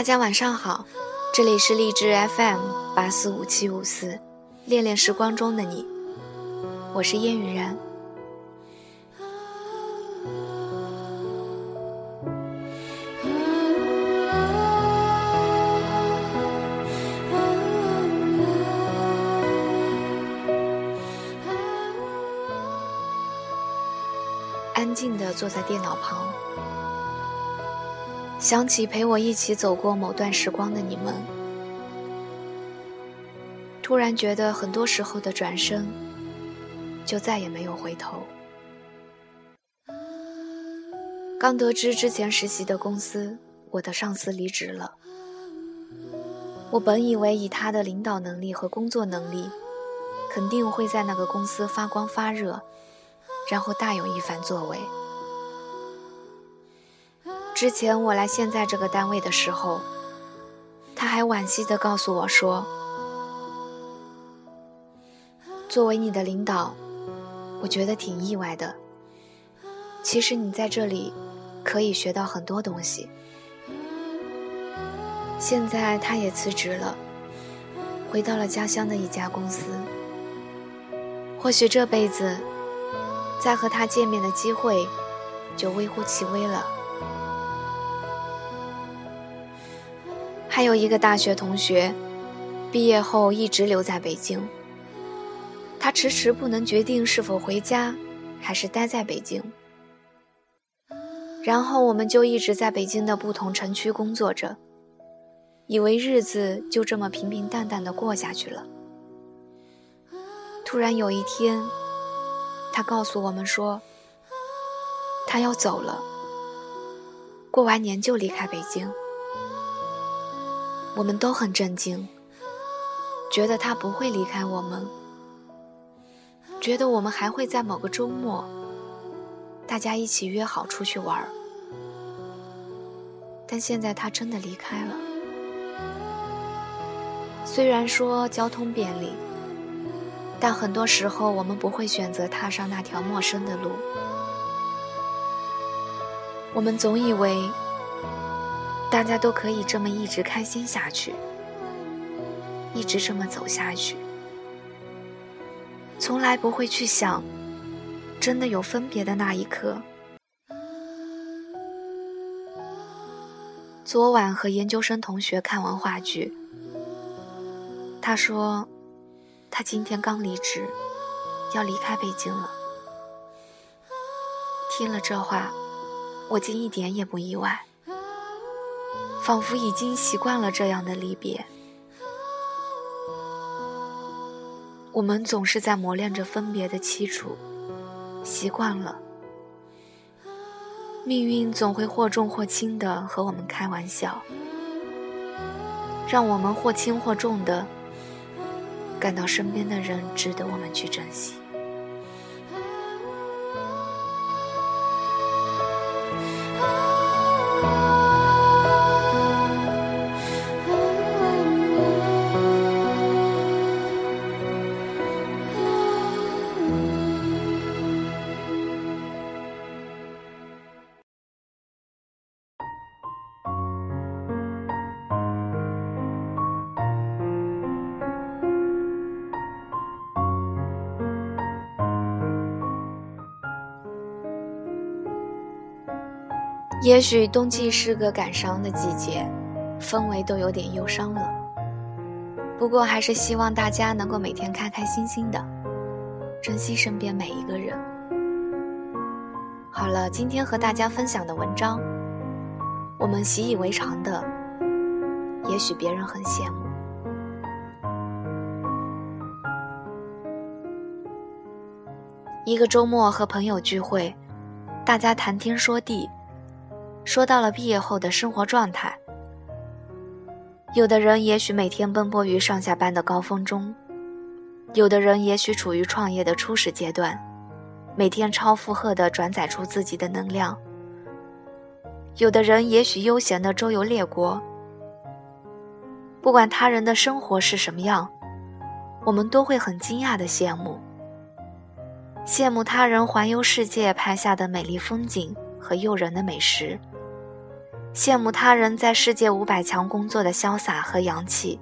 大家晚上好，这里是荔枝 FM 八四五七五四，恋恋时光中的你，我是烟雨然。安静的坐在电脑旁。想起陪我一起走过某段时光的你们，突然觉得很多时候的转身，就再也没有回头。刚得知之前实习的公司，我的上司离职了。我本以为以他的领导能力和工作能力，肯定会在那个公司发光发热，然后大有一番作为。之前我来现在这个单位的时候，他还惋惜地告诉我说：“作为你的领导，我觉得挺意外的。其实你在这里可以学到很多东西。”现在他也辞职了，回到了家乡的一家公司。或许这辈子再和他见面的机会就微乎其微了。还有一个大学同学，毕业后一直留在北京。他迟迟不能决定是否回家，还是待在北京。然后我们就一直在北京的不同城区工作着，以为日子就这么平平淡淡的过下去了。突然有一天，他告诉我们说，他要走了，过完年就离开北京。我们都很震惊，觉得他不会离开我们，觉得我们还会在某个周末，大家一起约好出去玩儿。但现在他真的离开了。虽然说交通便利，但很多时候我们不会选择踏上那条陌生的路。我们总以为。大家都可以这么一直开心下去，一直这么走下去，从来不会去想，真的有分别的那一刻。昨晚和研究生同学看完话剧，他说，他今天刚离职，要离开北京了。听了这话，我竟一点也不意外。仿佛已经习惯了这样的离别，我们总是在磨练着分别的凄楚，习惯了，命运总会或重或轻的和我们开玩笑，让我们或轻或重的感到身边的人值得我们去珍惜。也许冬季是个感伤的季节，氛围都有点忧伤了。不过还是希望大家能够每天开开心心的，珍惜身边每一个人。好了，今天和大家分享的文章，我们习以为常的，也许别人很羡慕。一个周末和朋友聚会，大家谈天说地。说到了毕业后的生活状态，有的人也许每天奔波于上下班的高峰中，有的人也许处于创业的初始阶段，每天超负荷的转载出自己的能量，有的人也许悠闲的周游列国。不管他人的生活是什么样，我们都会很惊讶的羡慕，羡慕他人环游世界拍下的美丽风景和诱人的美食。羡慕他人在世界五百强工作的潇洒和洋气，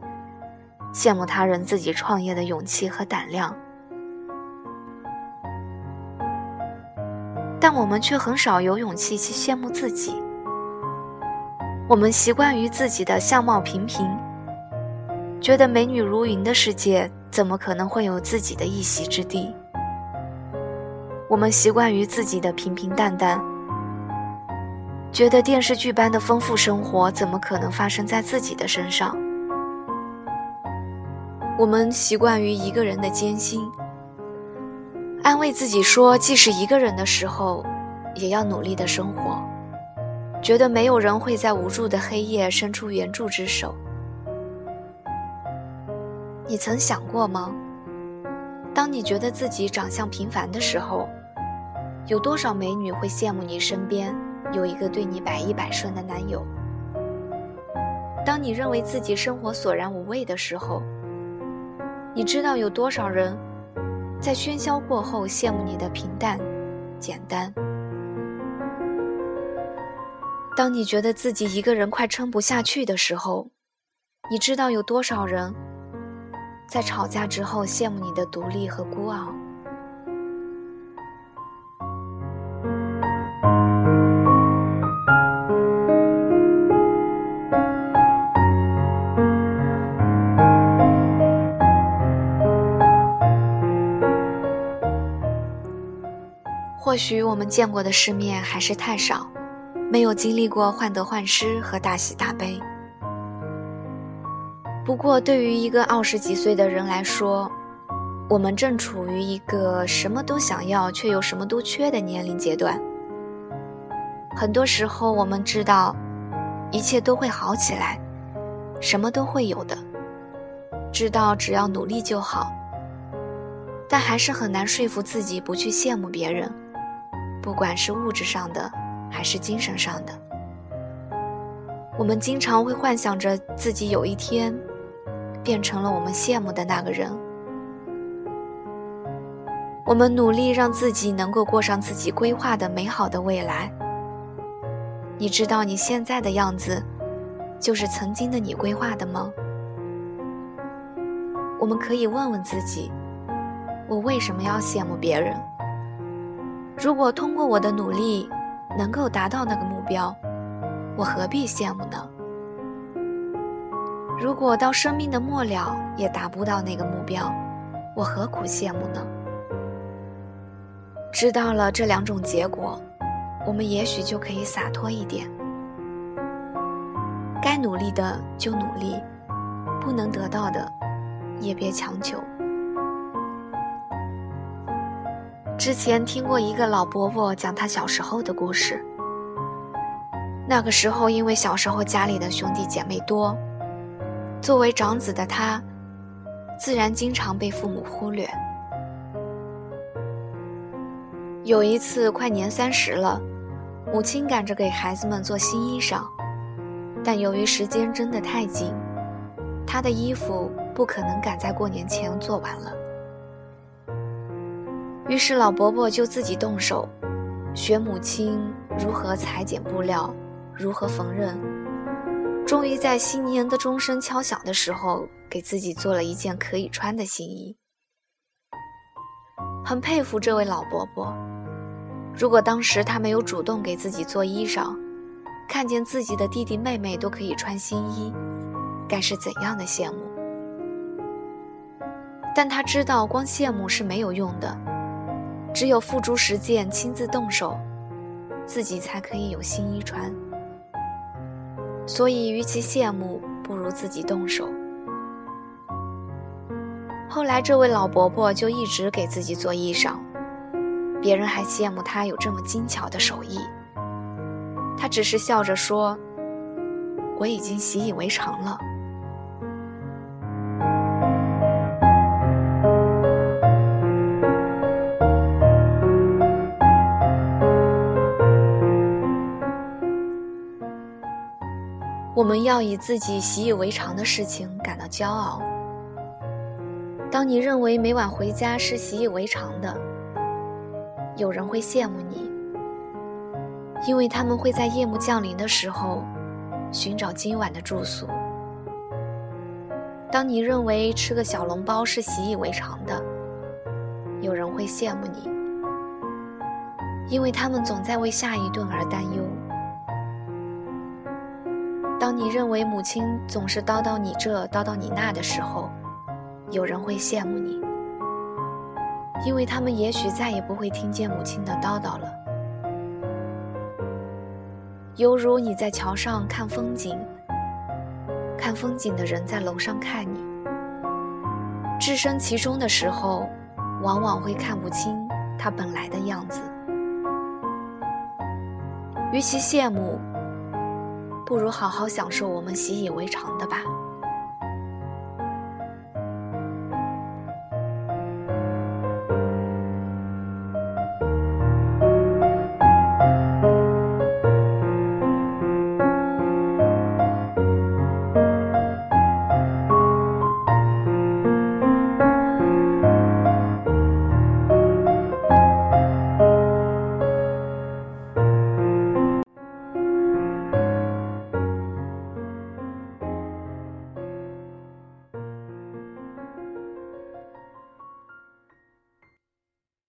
羡慕他人自己创业的勇气和胆量。但我们却很少有勇气去羡慕自己。我们习惯于自己的相貌平平，觉得美女如云的世界怎么可能会有自己的一席之地？我们习惯于自己的平平淡淡，觉得电视剧般的丰富生活怎么可能发生在自己的身上？我们习惯于一个人的艰辛。安慰自己说，即使一个人的时候，也要努力的生活。觉得没有人会在无助的黑夜伸出援助之手。你曾想过吗？当你觉得自己长相平凡的时候，有多少美女会羡慕你身边有一个对你百依百顺的男友？当你认为自己生活索然无味的时候，你知道有多少人？在喧嚣过后，羡慕你的平淡、简单。当你觉得自己一个人快撑不下去的时候，你知道有多少人在吵架之后羡慕你的独立和孤傲。或许我们见过的世面还是太少，没有经历过患得患失和大喜大悲。不过，对于一个二十几岁的人来说，我们正处于一个什么都想要却又什么都缺的年龄阶段。很多时候，我们知道一切都会好起来，什么都会有的，知道只要努力就好，但还是很难说服自己不去羡慕别人。不管是物质上的，还是精神上的，我们经常会幻想着自己有一天变成了我们羡慕的那个人。我们努力让自己能够过上自己规划的美好的未来。你知道你现在的样子，就是曾经的你规划的吗？我们可以问问自己：我为什么要羡慕别人？如果通过我的努力能够达到那个目标，我何必羡慕呢？如果到生命的末了也达不到那个目标，我何苦羡慕呢？知道了这两种结果，我们也许就可以洒脱一点。该努力的就努力，不能得到的也别强求。之前听过一个老伯伯讲他小时候的故事。那个时候，因为小时候家里的兄弟姐妹多，作为长子的他，自然经常被父母忽略。有一次快年三十了，母亲赶着给孩子们做新衣裳，但由于时间真的太紧，他的衣服不可能赶在过年前做完了。于是老伯伯就自己动手，学母亲如何裁剪布料，如何缝纫。终于在新年的钟声敲响的时候，给自己做了一件可以穿的新衣。很佩服这位老伯伯。如果当时他没有主动给自己做衣裳，看见自己的弟弟妹妹都可以穿新衣，该是怎样的羡慕？但他知道，光羡慕是没有用的。只有付诸实践，亲自动手，自己才可以有新衣穿。所以，与其羡慕，不如自己动手。后来，这位老伯伯就一直给自己做衣裳，别人还羡慕他有这么精巧的手艺，他只是笑着说：“我已经习以为常了。”我们要以自己习以为常的事情感到骄傲。当你认为每晚回家是习以为常的，有人会羡慕你，因为他们会在夜幕降临的时候寻找今晚的住宿。当你认为吃个小笼包是习以为常的，有人会羡慕你，因为他们总在为下一顿而担忧。你认为母亲总是叨叨你这叨叨你那的时候，有人会羡慕你，因为他们也许再也不会听见母亲的叨叨了。犹如你在桥上看风景，看风景的人在楼上看你，置身其中的时候，往往会看不清他本来的样子。与其羡慕，不如好好享受我们习以为常的吧。